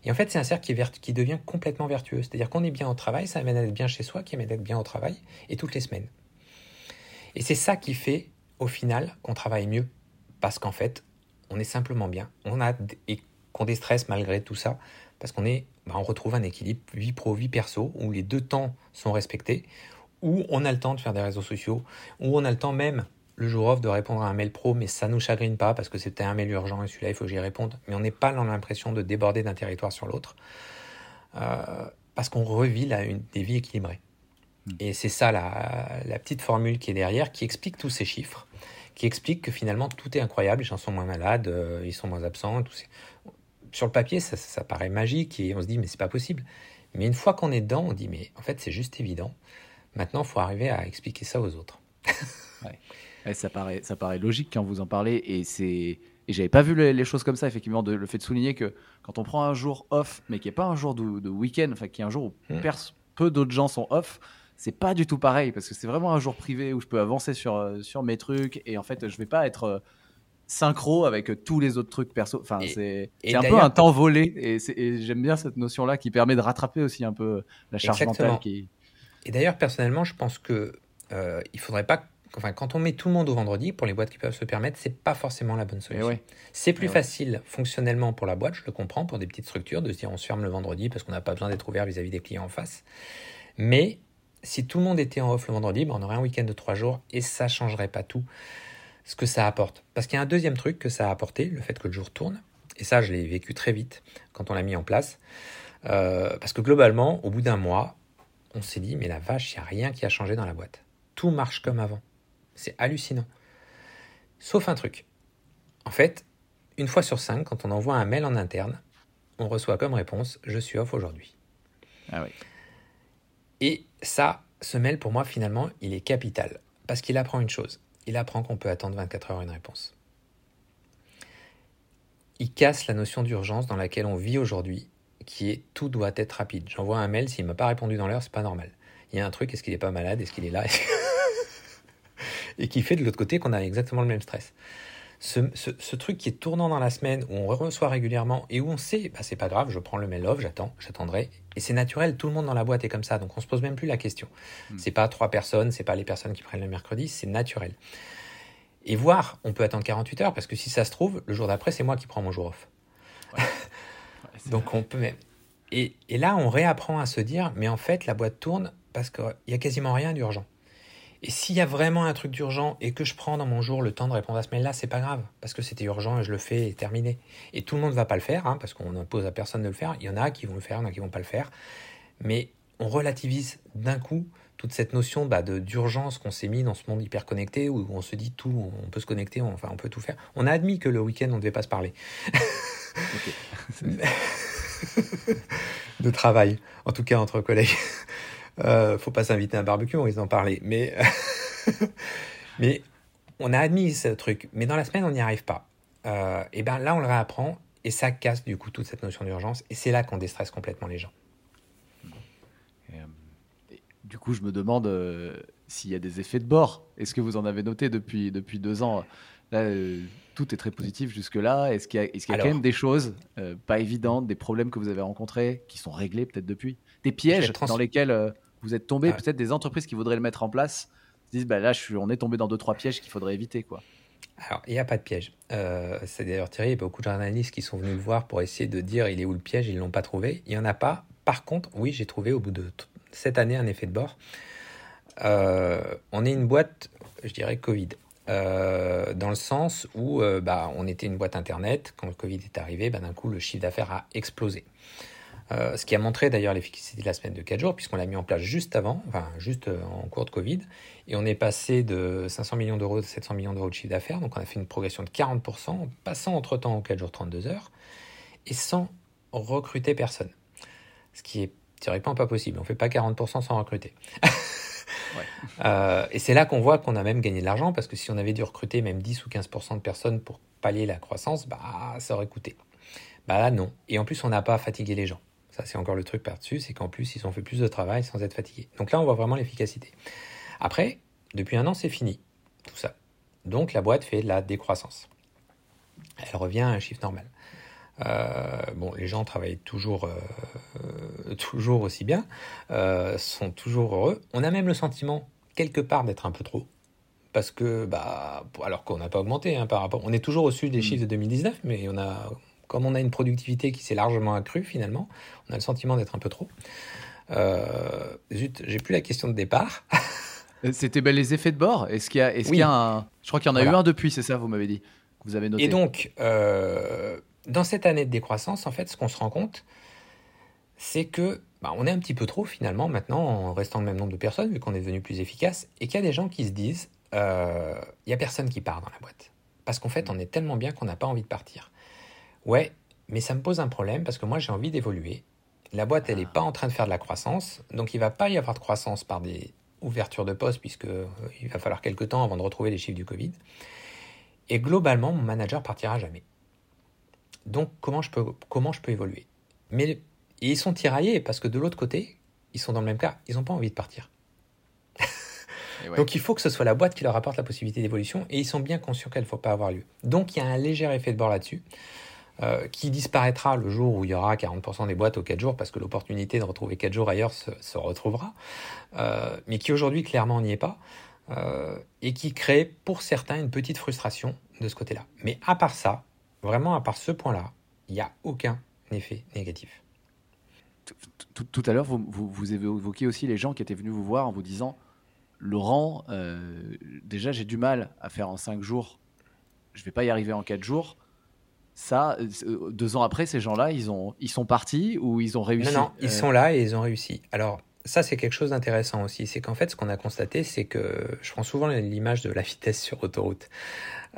Et en fait, c'est un cercle qui, devient complètement vertueux. C'est-à-dire qu'on est bien au travail, ça amène à être bien chez soi, qui amène à être bien au travail, et toutes les semaines. Et c'est ça qui fait, au final, qu'on travaille mieux. Parce qu'en fait, on est simplement bien. On a et qu'on déstresse malgré tout ça, parce qu'on est, bah, on retrouve un équilibre vie pro, vie perso, où les deux temps sont respectés, où on a le temps de faire des réseaux sociaux, où on a le temps même le jour off de répondre à un mail pro, mais ça nous chagrine pas parce que c'était un mail urgent et celui-là, il faut que j'y réponde. Mais on n'est pas dans l'impression de déborder d'un territoire sur l'autre euh, parce qu'on revit là, une, des vies équilibrées. Hmm. Et c'est ça la, la, petite formule qui est derrière, qui explique tous ces chiffres, qui explique que finalement tout est incroyable, les gens sont moins malades, euh, ils sont moins absents. Tout Sur le papier, ça, ça, paraît magique et on se dit mais c'est pas possible. Mais une fois qu'on est dedans, on dit mais en fait c'est juste évident. Maintenant, il faut arriver à expliquer ça aux autres. ouais <laughs> ça, paraît, ça paraît logique quand vous en parlez. Et c'est. Et j'avais pas vu les, choses comme ça, effectivement, de, le fait de souligner que quand on prend un jour off, mais qui n'est pas un jour de, week-end, enfin qui est un jour où hmm. peu d'autres gens sont off, c'est pas du tout pareil parce que c'est vraiment un jour privé où je peux avancer sur, euh, sur mes trucs et en fait je vais pas être euh, synchro avec euh, tous les autres trucs perso. Enfin, c'est un peu un temps volé et, j'aime bien cette notion-là qui permet de rattraper aussi un peu la charge mentale. Qui... Et d'ailleurs, personnellement, je pense que euh, il faudrait pas enfin, quand on met tout le monde au vendredi, pour les boîtes qui peuvent se permettre, c'est pas forcément la bonne eh solution. C'est plus eh facile fonctionnellement pour la boîte, je le comprends, pour des petites structures, de se dire on se ferme le vendredi parce qu'on n'a pas besoin d'être ouvert vis-à-vis des clients en face. Mais si tout le monde était en off le vendredi, ben, on aurait un week-end de trois jours et ça changerait pas tout ce que ça apporte. Parce qu'il y a un deuxième truc que ça a apporté, le fait que le jour tourne. Et ça, je l'ai vécu très vite quand on l'a mis en place. Euh, parce que globalement, au bout d'un mois, on s'est dit, mais la vache, il n'y a rien qui a changé dans la boîte. Tout marche comme avant. C'est hallucinant. Sauf un truc. En fait, une fois sur cinq, quand on envoie un mail en interne, on reçoit comme réponse Je suis off aujourd'hui. Ah oui. Et ça, ce mail, pour moi, finalement, il est capital. Parce qu'il apprend une chose. Il apprend qu'on peut attendre 24 heures une réponse. Il casse la notion d'urgence dans laquelle on vit aujourd'hui, qui est tout doit être rapide. J'envoie un mail, s'il ne m'a pas répondu dans l'heure, c'est pas normal. Il y a un truc, est-ce qu'il n'est pas malade, est-ce qu'il est là? Et qui fait de l'autre côté qu'on a exactement le même stress ce, truc qui est tournant dans la semaine, où on reçoit régulièrement et où on sait, bah, c'est pas grave, je prends le mail off, j'attends, j'attendrai. Et c'est naturel, tout le monde dans la boîte est comme ça, donc on se pose même plus la question. Hmm. C'est pas trois personnes, c'est pas les personnes qui prennent le mercredi, c'est naturel. Et voir, on peut attendre 48 heures, parce que si ça se trouve, le jour d'après, c'est moi qui prends mon jour off. <laughs> donc on peut même. Et, et là, on réapprend à se dire, mais en fait, la boîte tourne parce qu'il y a quasiment rien d'urgent. Et s'il y a vraiment un truc d'urgent et que je prends dans mon jour le temps de répondre à ce mail-là, c'est pas grave, parce que c'était urgent et je le fais et terminé. Et tout le monde ne va pas le faire, hein, parce qu'on n'impose à personne de le faire. Il y en a qui vont le faire, il y en a qui vont pas le faire. Mais on relativise d'un coup toute cette notion bah, d'urgence qu'on s'est mis dans ce monde hyper connecté où on se dit tout, on peut se connecter, on, enfin on peut tout faire. On a admis que le week-end on ne devait pas se parler. <laughs> de travail, en tout cas entre collègues. Euh, faut pas s'inviter à un barbecue, on risque d'en parler. Mais, <laughs> mais on a admis ce truc. Mais dans la semaine, on n'y arrive pas. Euh, et bien là, on le réapprend et ça casse du coup toute cette notion d'urgence. Et c'est là qu'on déstresse complètement les gens. Euh, du coup, je me demande s'il y a des effets de bord. Est-ce que vous en avez noté depuis, depuis deux ans? Là, tout est très positif jusque-là. Est-ce qu'il y a, est y a quand même des choses pas évidentes, des problèmes que vous avez rencontrés qui sont réglés peut-être depuis? Des pièges dans lesquels vous êtes tombé, peut-être des entreprises qui voudraient le mettre en place se disent bah là, je suis, on est tombé dans deux trois pièges qu'il faudrait éviter quoi. Alors, il n'y a pas de piège. Euh, c'est d'ailleurs Thierry, il y a beaucoup de journalistes qui sont venus le voir pour essayer de dire il est où le piège, ils ne l'ont pas trouvé. Il n'y en a pas. Par contre, oui, j'ai trouvé au bout de cette année un effet de bord. Euh, on est une boîte, je dirais, Covid. Euh, dans le sens où bah, on était une boîte Internet. Quand le Covid est arrivé, bah, d'un coup, le chiffre d'affaires a explosé. Euh, ce qui a montré d'ailleurs l'efficacité de la semaine de 4 jours, puisqu'on l'a mis en place juste avant, enfin juste euh, en cours de Covid, et on est passé de 500 millions d'euros à 700 millions d'euros de chiffre d'affaires, donc on a fait une progression de 40%, en passant entre-temps aux 4 jours 32 heures, et sans recruter personne. Ce qui est théoriquement pas possible, on ne fait pas 40% sans recruter. <laughs> Euh, et c'est là qu'on voit qu'on a même gagné de l'argent, parce que si on avait dû recruter même 10 ou 15% de personnes pour pallier la croissance, bah, ça aurait coûté. Bah là, non. Et en plus, on n'a pas fatigué les gens. Ça, c'est encore le truc par-dessus, c'est qu'en plus, ils ont fait plus de travail sans être fatigués. Donc là, on voit vraiment l'efficacité. Après, depuis un an, c'est fini, tout ça. Donc la boîte fait de la décroissance. Elle revient à un chiffre normal. Euh, bon, les gens travaillent toujours, euh, <laughs> toujours aussi bien, euh, sont toujours heureux. On a même le sentiment, quelque part, d'être un peu trop. Parce que, bah, alors qu'on n'a pas augmenté hein, par rapport. On est toujours au-dessus des mm. chiffres de 2019, mais on a comme on a une productivité qui s'est largement accrue finalement, on a le sentiment d'être un peu trop. Euh, zut, j'ai plus la question de départ. Euh, c'était ben, les effets de bord. Est-ce qu'il y a, est-ce qu'il y a un... Je crois qu'il y en a eu un depuis, c'est ça, vous m'avez dit. Vous avez noté. Et donc, euh, dans cette année de décroissance, en fait, ce qu'on se rend compte, c'est que bah, on est un petit peu trop finalement maintenant en restant le même nombre de personnes vu qu'on est devenu plus efficace et qu'il y a des gens qui se disent il y a personne qui part dans la boîte parce qu'en fait on est tellement bien qu'on n'a pas envie de partir. Ouais, mais ça me pose un problème parce que moi j'ai envie d'évoluer. La boîte, elle n'est pas en train de faire de la croissance, donc il va pas y avoir de croissance par des ouvertures de postes puisque euh, il va falloir quelques temps avant de retrouver les chiffres du Covid. Et globalement, mon manager partira jamais. Donc comment je peux, comment je peux évoluer? Mais ils sont tiraillés parce que de l'autre côté, ils sont dans le même cas, ils n'ont pas envie de partir. Donc il faut que ce soit la boîte qui leur apporte la possibilité d'évolution et ils sont bien conscients qu'elle ne faut pas avoir lieu. Donc il y a un léger effet de bord là-dessus. Euh, qui disparaîtra le jour où il y aura 40% des boîtes aux 4 jours, parce que l'opportunité de retrouver 4 jours ailleurs se, retrouvera, euh, mais qui aujourd'hui clairement n'y est pas, euh, et qui crée pour certains une petite frustration de ce côté-là. Mais à part ça, vraiment à part ce point-là, il n'y a aucun effet négatif. Tout, à l'heure, vous, vous, évoquiez aussi les gens qui étaient venus vous voir en vous disant Laurent, déjà j'ai du mal à faire en 5 jours, je ne vais pas y arriver en 4 jours ça, euh, deux ans après, ces gens-là, ils, ont, ils sont partis ou ils ont réussi? Non, non, ils euh, sont là et ils ont réussi. Alors, ça, c'est quelque chose d'intéressant aussi. C'est qu'en fait, ce qu'on a constaté, c'est que je prends souvent l'image de la vitesse sur autoroute.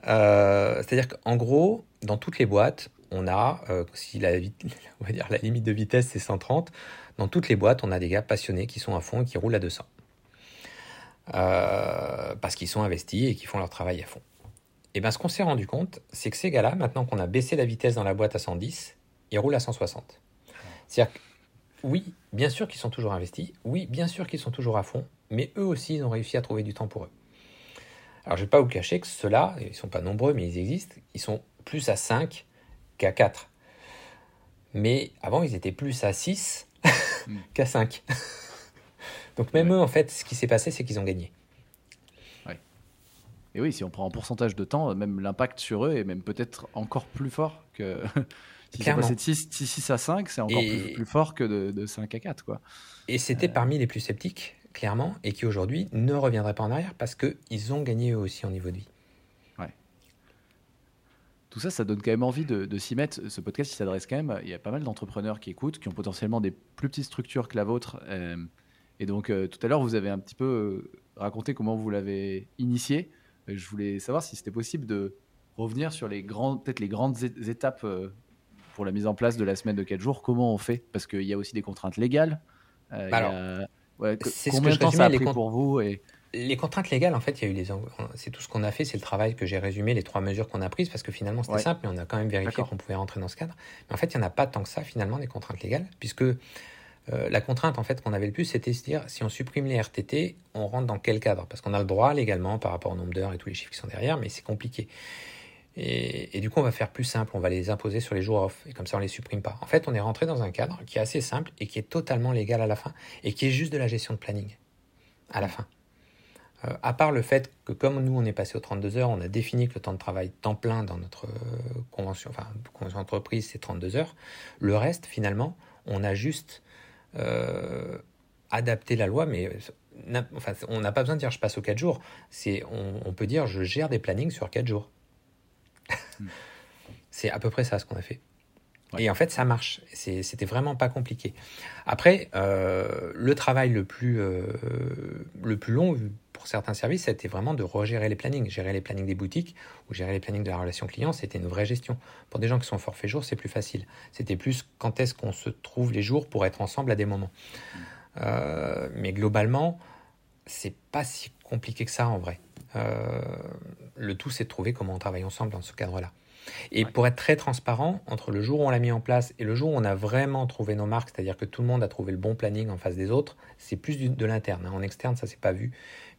Euh, c'est-à-dire qu'en gros, dans toutes les boîtes, on a, euh, si la, <laughs> on va dire, la limite de vitesse c'est 130, dans toutes les boîtes, on a des gars passionnés qui sont à fond et qui roulent à 200. Euh, parce qu'ils sont investis et qu'ils font leur travail à fond. Et bien ce qu'on s'est rendu compte, c'est que ces gars-là, maintenant qu'on a baissé la vitesse dans la boîte à 110, ils roulent à 160. C'est-à-dire que, oui, bien sûr qu'ils sont toujours investis, oui, bien sûr qu'ils sont toujours à fond, mais eux aussi, ils ont réussi à trouver du temps pour eux. Alors je ne vais pas vous cacher que ceux-là, ils ne sont pas nombreux, mais ils existent, ils sont plus à 5 qu'à 4. Mais avant, ils étaient plus à 6 hmm. <laughs> qu'à 5. <laughs> Donc même eux, en fait, ce qui s'est passé, c'est qu'ils ont gagné. Et oui, si on prend en pourcentage de temps, même l'impact sur eux est même peut-être encore plus fort que... <laughs> si c'est passé de 6, à 5, c'est encore plus, fort que de, 5 à 4. Quoi. Et c'était euh. parmi les plus sceptiques, clairement, et qui aujourd'hui ne reviendraient pas en arrière parce qu'ils ont gagné eux aussi en niveau de vie tout ça, ça donne quand même envie de, s'y mettre. Ce podcast, il s'adresse quand même. Il y a pas mal d'entrepreneurs qui écoutent, qui ont potentiellement des plus petites structures que la vôtre. Euh, et donc, euh, tout à l'heure, vous avez un petit peu raconté comment vous l'avez initié. Je voulais savoir si c'était possible de revenir sur les grandes, peut-être les grandes étapes pour la mise en place de la semaine de 4 jours. Comment on fait? Parce qu'il y a aussi des contraintes légales. Alors, c'est ce que je temps ça a pris pour vous et les contraintes légales, en fait, il y a eu les. C'est tout ce qu'on a fait, c'est le travail que j'ai résumé, les trois mesures qu'on a prises, parce que finalement c'était simple, mais on a quand même vérifié qu'on pouvait rentrer dans ce cadre. Mais en fait, il n'y en a pas tant que ça, finalement, des contraintes légales, puisque euh, la contrainte, en fait, qu'on avait le plus, c'était de se dire si on supprime les RTT, on rentre dans quel cadre? Parce qu'on a le droit légalement par rapport au nombre d'heures et tous les chiffres qui sont derrière, mais c'est compliqué. Et, du coup, on va faire plus simple, on va les imposer sur les jours off, et comme ça, on les supprime pas. En fait, on est rentré dans un cadre qui est assez simple et qui est totalement légal à la fin, et qui est juste de la gestion de planning à la fin. Euh, à part le fait que comme nous on est passé aux 32 heures, on a défini que le temps de travail temps plein dans notre euh, convention, enfin convention d'entreprise c'est 32 heures, le reste finalement on a juste euh, adapté la loi, mais enfin, on n'a pas besoin de dire je passe aux 4 jours, c'est on, peut dire je gère des plannings sur 4 jours. Hmm. <laughs> c'est à peu près ça ce qu'on a fait. Et en fait, ça marche. C'était vraiment pas compliqué. Après, le travail le plus, le plus long, pour certains services, c'était vraiment de regérer les plannings. Gérer les plannings des boutiques ou gérer les plannings de la relation client, c'était une vraie gestion. Pour des gens qui sont forfait jour, c'est plus facile. C'était plus quand est-ce qu'on se trouve les jours pour être ensemble à des moments. Euh, mais globalement, c'est pas si compliqué que ça en vrai. Euh, le tout, c'est de trouver comment on travaille ensemble dans ce cadre-là. Et pour être très transparent, entre le jour où on l'a mis en place et le jour où on a vraiment trouvé nos marques, c'est-à-dire que tout le monde a trouvé le bon planning en face des autres, c'est plus de l'interne. Hein. En externe, ça s'est pas vu,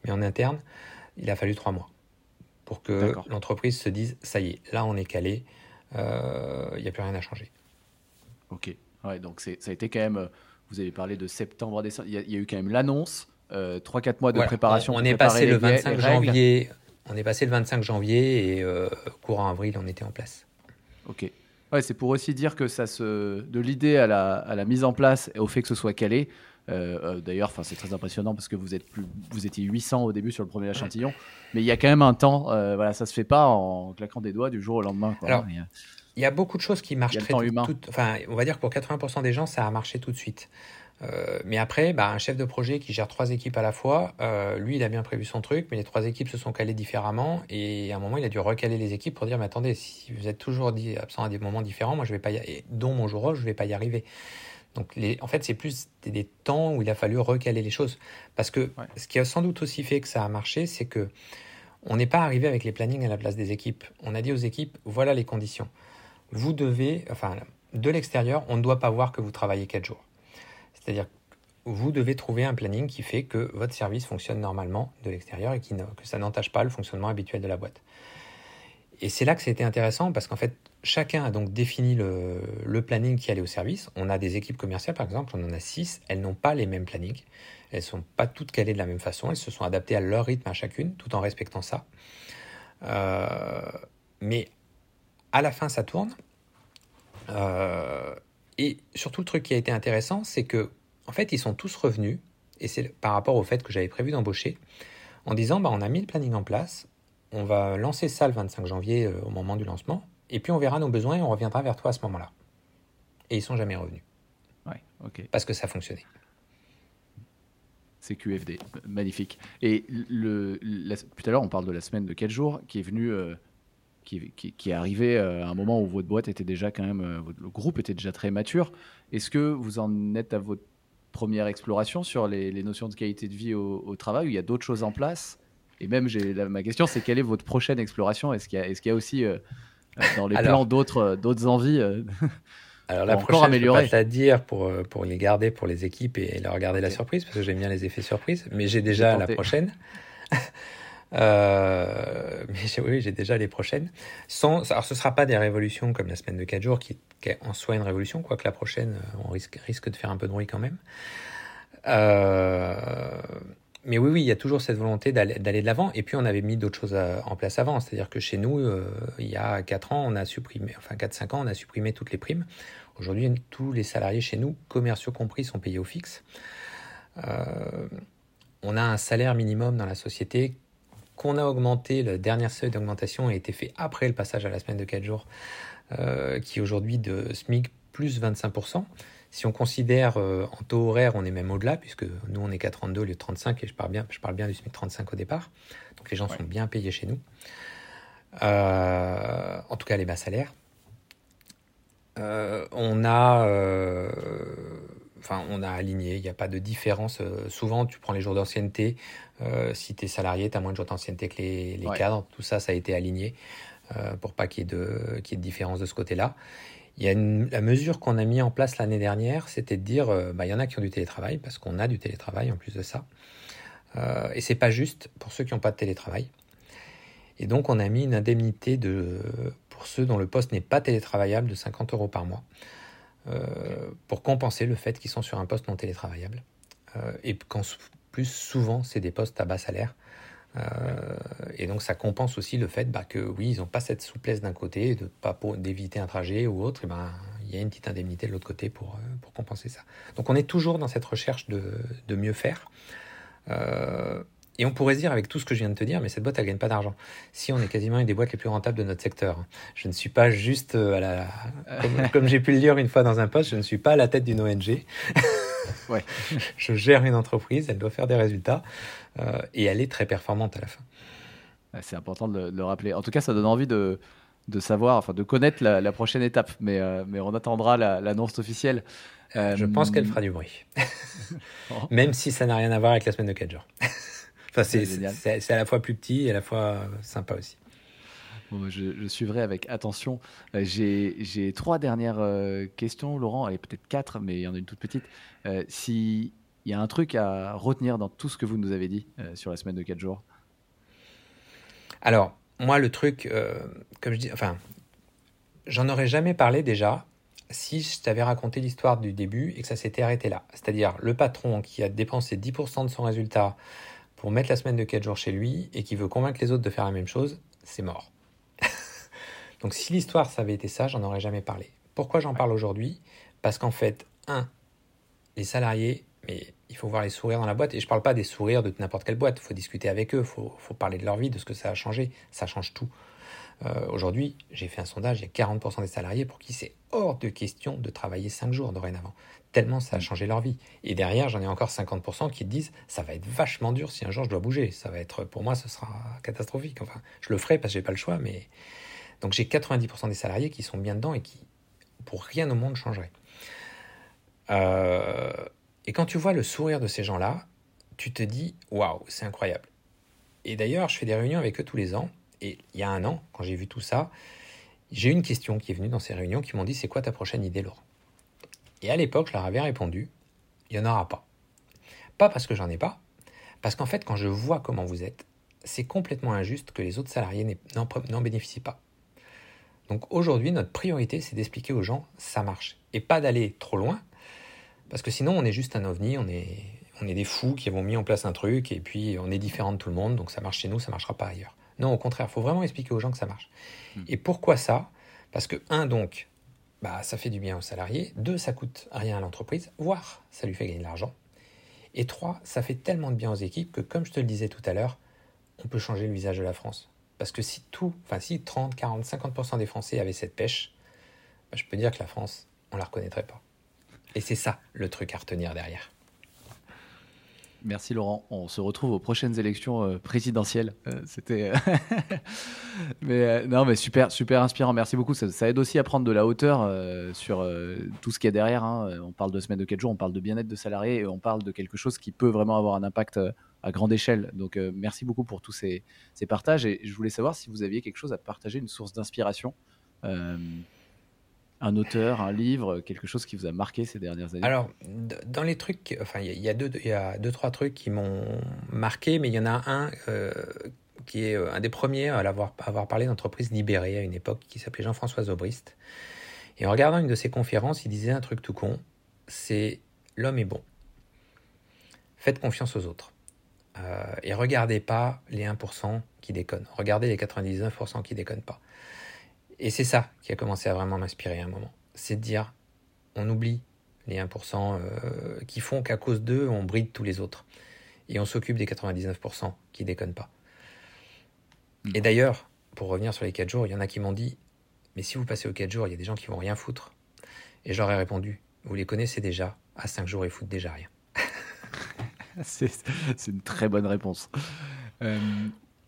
mais en interne, il a fallu trois mois pour que l'entreprise se dise ça y est, là on est calé, euh, il n'y a plus rien à changer. Ok, ouais, donc ça a été quand même, euh, vous avez parlé de septembre, décembre, il y, a eu quand même l'annonce, euh, 3-4 mois de préparation. On, est passé le 25 janvier on est passé le 25 janvier et euh, courant avril, on était en place. Ok. Ouais, c'est pour aussi dire que ça se, de l'idée à la, à la, mise en place et au fait que ce soit calé. Euh, euh, d'ailleurs, c'est très impressionnant parce que vous êtes plus, vous étiez 800 au début sur le premier échantillon, mais il y a quand même un temps. voilà, ça se fait pas en claquant des doigts du jour au lendemain. Alors, il y, a, beaucoup de choses qui marchent très humain. enfin, on va dire que pour 80% des gens, ça a marché tout de suite. Euh, mais après, bah, un chef de projet qui gère trois équipes à la fois, euh, lui, il a bien prévu son truc, mais les trois équipes se sont calées différemment. Et à un moment, il a dû recaler les équipes pour dire, mais attendez, si vous êtes toujours absent à des moments différents, moi, je vais pas y et dont mon jour je vais pas y arriver. Donc, les, en fait, c'est plus des, temps où il a fallu recaler les choses. Parce que ce qui a sans doute aussi fait que ça a marché, c'est que on n'est pas arrivé avec les plannings à la place des équipes. On a dit aux équipes, voilà les conditions. Vous devez, enfin, de l'extérieur, on ne doit pas voir que vous travaillez quatre jours. C'est-à-dire vous devez trouver un planning qui fait que votre service fonctionne normalement de l'extérieur et que ça n'entache pas le fonctionnement habituel de la boîte. Et c'est là que c'était intéressant parce qu'en fait, chacun a donc défini le, planning qui allait au service. On a des équipes commerciales, par exemple, on en a six, elles n'ont pas les mêmes plannings. Elles ne sont pas toutes calées de la même façon, elles se sont adaptées à leur rythme à chacune, tout en respectant ça. Euh, mais à la fin, ça tourne. Euh, et surtout, le truc qui a été intéressant, c'est que en fait, ils sont tous revenus, et c'est par rapport au fait que j'avais prévu d'embaucher, en disant bah, on a mis le planning en place, on va lancer ça le 25 janvier euh, au moment du lancement, et puis on verra nos besoins et on reviendra vers toi à ce moment-là. Et ils sont jamais revenus. Ouais, ok. Parce que ça fonctionnait. C'est QFD, magnifique. Et le, tout à l'heure, on parle de la semaine de 4 jours qui est venue, euh, qui, qui, est arrivée euh, à un moment où votre boîte était déjà quand même, euh, le groupe était déjà très mature. Est-ce que vous en êtes à votre première exploration sur les, notions de qualité de vie au, travail il y a d'autres choses en place? Et même, ma question, c'est quelle est votre prochaine exploration? Est-ce qu'il y, est y, a aussi dans les plans d'autres d'autres envies Alors <laughs> la prochaine, je peux pas te la dire pour, euh, pour les garder pour les équipes et leur garder la surprise, parce que j'aime bien les effets surprises, mais j'ai déjà la prochaine. <laughs> euh, <laughs> oui, j'ai déjà les prochaines. Sans, alors ce ne sera pas des révolutions comme la semaine de 4 jours, qui, est en soi une révolution, quoique la prochaine, euh, on risque, risque de faire un peu de bruit quand même. Euh, mais oui, oui, il y a toujours cette volonté d'aller de l'avant. Et puis, on avait mis d'autres choses en place avant. C'est-à-dire que chez nous, euh, il y a 4 ans, on a supprimé, enfin 4-5 ans, on a supprimé toutes les primes. Aujourd'hui, tous les salariés chez nous, commerciaux compris, sont payés au fixe. Euh, on a un salaire minimum dans la société qu'on a augmenté. Le dernier seuil d'augmentation a été fait après le passage à la semaine de 4 jours, euh, qui est aujourd'hui de SMIC plus 25%. Si on considère euh, en taux horaire, on est même au-delà, puisque nous, on est qu'à 32 au lieu de 35, et je parle bien, je parle bien du SMIC 35 au départ. Donc les gens sont bien payés chez nous. Euh, en tout cas, les bas salaires. On a, enfin, on a aligné. Il n'y a pas de différence. souvent, tu prends les jours d'ancienneté. si tu es salarié, tu as moins de jours d'ancienneté que les, cadres. Tout ça, ça a été aligné pour pas qu'il y, qu y, ait de différence de ce côté-là. Il y a la mesure qu'on a mis en place l'année dernière, c'était de dire, euh, bah, il y en a qui ont du télétravail, parce qu'on a du télétravail en plus de ça. Euh, et c'est pas juste pour ceux qui n'ont pas de télétravail. Et donc on a mis une indemnité de, pour ceux dont le poste n'est pas télétravaillable de 50 euros par mois, euh, pour compenser le fait qu'ils sont sur un poste non télétravaillable. Euh, et qu'en plus souvent c'est des postes à bas salaire. Euh, et donc ça compense aussi le fait bah, que oui, ils n'ont pas cette souplesse d'un côté, de pas d'éviter un trajet ou autre, et ben il y a une petite indemnité de l'autre côté pour, pour compenser ça. Donc on est toujours dans cette recherche de, de mieux faire. Euh, et on pourrait se dire avec tout ce que je viens de te dire, mais cette boîte, elle gagne pas d'argent. Si on est quasiment une des boîtes les plus rentables de notre secteur. Je ne suis pas juste à la, <laughs> comme, comme j'ai pu le dire une fois dans un poste, je ne suis pas à la tête d'une ONG. <laughs> ouais. je gère une entreprise, elle doit faire des résultats euh, et elle est très performante à la fin. C'est important de le, rappeler. En tout cas, ça donne envie de, de savoir, enfin de connaître la, prochaine étape, mais, euh, mais on attendra l'annonce officielle. je pense qu'elle fera du bruit. <laughs> Même si ça n'a rien à voir avec la semaine de 4 jours. Enfin, c'est à la fois plus petit et à la fois sympa aussi. Bon, je, suivrai avec attention. Euh, j'ai trois dernières questions, Laurent. Allez, peut-être quatre, mais il y en a une toute petite. si il y a un truc à retenir dans tout ce que vous nous avez dit euh, sur la semaine de 4 jours Alors, moi, le truc, euh, comme je dis, enfin, j'en aurais jamais parlé déjà si je t'avais raconté l'histoire du début et que ça s'était arrêté là. C'est-à-dire le patron qui a dépensé 10% de son résultat pour mettre la semaine de 4 jours chez lui et qui veut convaincre les autres de faire la même chose, c'est mort. <laughs> Donc si l'histoire, ça avait été ça, j'en aurais jamais parlé. Pourquoi j'en parle aujourd'hui? Parce qu'en fait, un, les salariés, mais il faut voir les sourires dans la boîte. Et je ne parle pas des sourires de n'importe quelle boîte. Il faut discuter avec eux, il faut, parler de leur vie, de ce que ça a changé. Ça change tout. Euh, aujourd'hui, j'ai fait un sondage, il y a 40% des salariés pour qui c'est hors de question de travailler 5 jours dorénavant. Tellement ça a changé leur vie. Et derrière, j'en ai encore 50% qui disent ça va être vachement dur si un jour je dois bouger. Ça va être, pour moi, ce sera catastrophique. Enfin, je le ferai parce que j'ai pas le choix, mais. Donc j'ai 90% des salariés qui sont bien dedans et qui, pour rien au monde, changeraient. Euh, et quand tu vois le sourire de ces gens-là, tu te dis waouh, c'est incroyable. Et d'ailleurs, je fais des réunions avec eux tous les ans. Et il y a un an, quand j'ai vu tout ça, j'ai eu une question qui est venue dans ces réunions qui m'ont dit c'est quoi ta prochaine idée, Laurent? Et à l'époque, je leur avais répondu il n'y en aura pas. Pas parce que j'en ai pas, parce qu'en fait, quand je vois comment vous êtes, c'est complètement injuste que les autres salariés n'en bénéficient pas. Donc aujourd'hui, notre priorité, c'est d'expliquer aux gens ça marche. Et pas d'aller trop loin, parce que sinon, on est juste un ovni, on est, des fous qui avons mis en place un truc et puis on est différent de tout le monde, donc ça marche chez nous, ça marchera pas ailleurs. Non, au contraire, il faut vraiment expliquer aux gens que ça marche. Hmm. Et pourquoi ça? Parce que, un, donc, bah, ça fait du bien aux salariés. Deux, ça coûte rien à l'entreprise, voire ça lui fait gagner de l'argent. Et trois, ça fait tellement de bien aux équipes que, comme je te le disais tout à l'heure, on peut changer le visage de la France. Parce que si tout, enfin si 30, 40, 50% des Français avaient cette pêche, bah, je peux dire que la France, on la reconnaîtrait pas. Et c'est ça le truc à retenir derrière. Merci Laurent. On se retrouve aux prochaines élections euh, présidentielles. Euh, c'était, <laughs> mais euh, non, mais super, super inspirant. Merci beaucoup. Ça, aide aussi à prendre de la hauteur sur tout ce qu'il y a derrière. Hein. On parle de semaine de 4 jours, on parle de bien-être de salariés et on parle de quelque chose qui peut vraiment avoir un impact à grande échelle. Donc merci beaucoup pour tous ces, ces, partages. Et je voulais savoir si vous aviez quelque chose à partager, une source d'inspiration un auteur, un livre, quelque chose qui vous a marqué ces dernières années? Alors, dans les trucs, enfin, il y, a deux, il deux, trois trucs qui m'ont marqué, mais il y en a un euh, qui est euh, un des premiers à avoir, parlé d'entreprise libérée à une époque, qui s'appelait Jean-François Zobrist. Et en regardant une de ses conférences, il disait un truc tout con, c'est l'homme est bon. Faites confiance aux autres. Euh, et regardez pas les 1% qui déconnent. Regardez les 99% qui déconnent pas. Et c'est ça qui a commencé à vraiment m'inspirer à un moment. C'est de dire, on oublie les 1% euh, qui font qu'à cause d'eux, on bride tous les autres. Et on s'occupe des 99% qui déconnent pas. Et d'ailleurs, pour revenir sur les 4 jours, il y en a qui m'ont dit, mais si vous passez aux 4 jours, il y a des gens qui vont rien foutre. Et j'aurais répondu, vous les connaissez déjà, à 5 jours, ils foutent déjà rien. <laughs> c'est une très bonne réponse. Euh,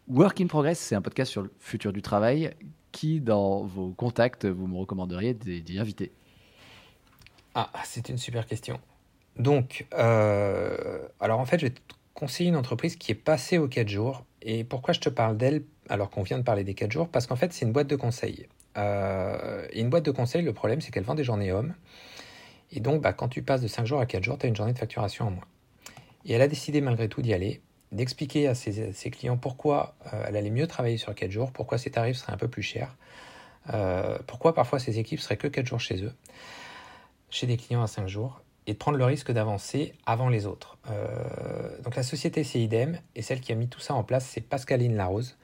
Work in Progress, c'est un podcast sur le futur du travail qui, dans vos contacts, vous me recommanderiez d'y inviter Ah, c'est une super question. Donc, euh, alors en fait, je vais te conseiller une entreprise qui est passée aux 4 jours. Et pourquoi je te parle d'elle alors qu'on vient de parler des 4 jours? Parce qu'en fait, c'est une boîte de conseil. Euh, et une boîte de conseil, le problème, c'est qu'elle vend des journées hommes. Et donc, bah, quand tu passes de 5 jours à 4 jours, tu as une journée de facturation en moins. Et elle a décidé malgré tout d'y aller d'expliquer à ses, clients pourquoi euh, elle allait mieux travailler sur 4 jours, pourquoi ses tarifs seraient un peu plus chers, euh, pourquoi parfois ses équipes seraient que 4 jours chez eux, chez des clients à 5 jours, et de prendre le risque d'avancer avant les autres. Euh, donc la société c'est idem, et celle qui a mis tout ça en place, c'est Pascaline Larose,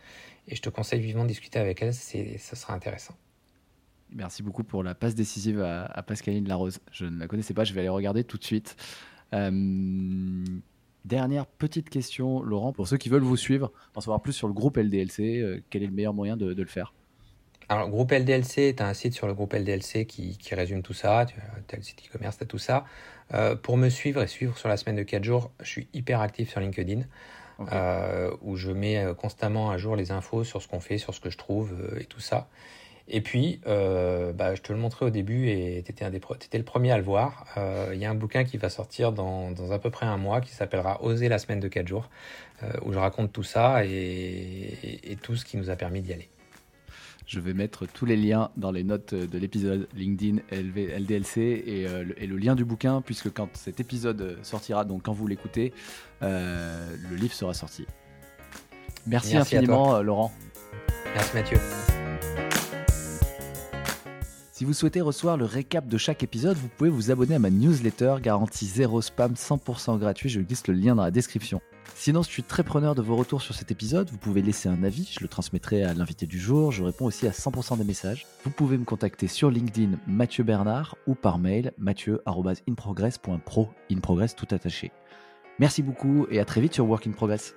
et je te conseille vivement de discuter avec elle, ce sera intéressant. Merci beaucoup pour la passe décisive à, à Pascaline Larose. Je ne la connaissais pas, je vais aller regarder tout de suite. Dernière petite question, Laurent, pour ceux qui veulent vous suivre, en savoir plus sur le groupe LDLC, euh, quel est le meilleur moyen de, le faire? Alors, groupe LDLC, tu as un site sur le groupe LDLC qui, résume tout ça. Tu as le site e-commerce, tu as tout ça. Euh, pour me suivre et suivre sur la semaine de 4 jours, je suis hyper actif sur LinkedIn, euh, où je mets constamment à jour les infos sur ce qu'on fait, sur ce que je trouve et tout ça. Et puis, euh, bah, je te le montrais au début et tu étais, étais, le premier à le voir. Euh, il y a un bouquin qui va sortir dans, dans, à peu près un mois qui s'appellera Oser la semaine de 4 jours, euh, où je raconte tout ça et, et, tout ce qui nous a permis d'y aller. Je vais mettre tous les liens dans les notes de l'épisode LinkedIn LDLC et, le, et, le, lien du bouquin, puisque quand cet épisode sortira, donc quand vous l'écoutez, le livre sera sorti. Merci, Merci infiniment, Laurent. Merci Mathieu. Si vous souhaitez recevoir le récap de chaque épisode, vous pouvez vous abonner à ma newsletter garantie 0 spam 100% gratuit, je glisse le lien dans la description. Sinon, je suis très preneur de vos retours sur cet épisode, vous pouvez laisser un avis, je le transmettrai à l'invité du jour, je réponds aussi à 100% des messages. Vous pouvez me contacter sur LinkedIn Mathieu Bernard ou par mail mathieu.inprogress.pro, in progress tout attaché. Merci beaucoup et à très vite sur Work in Progress.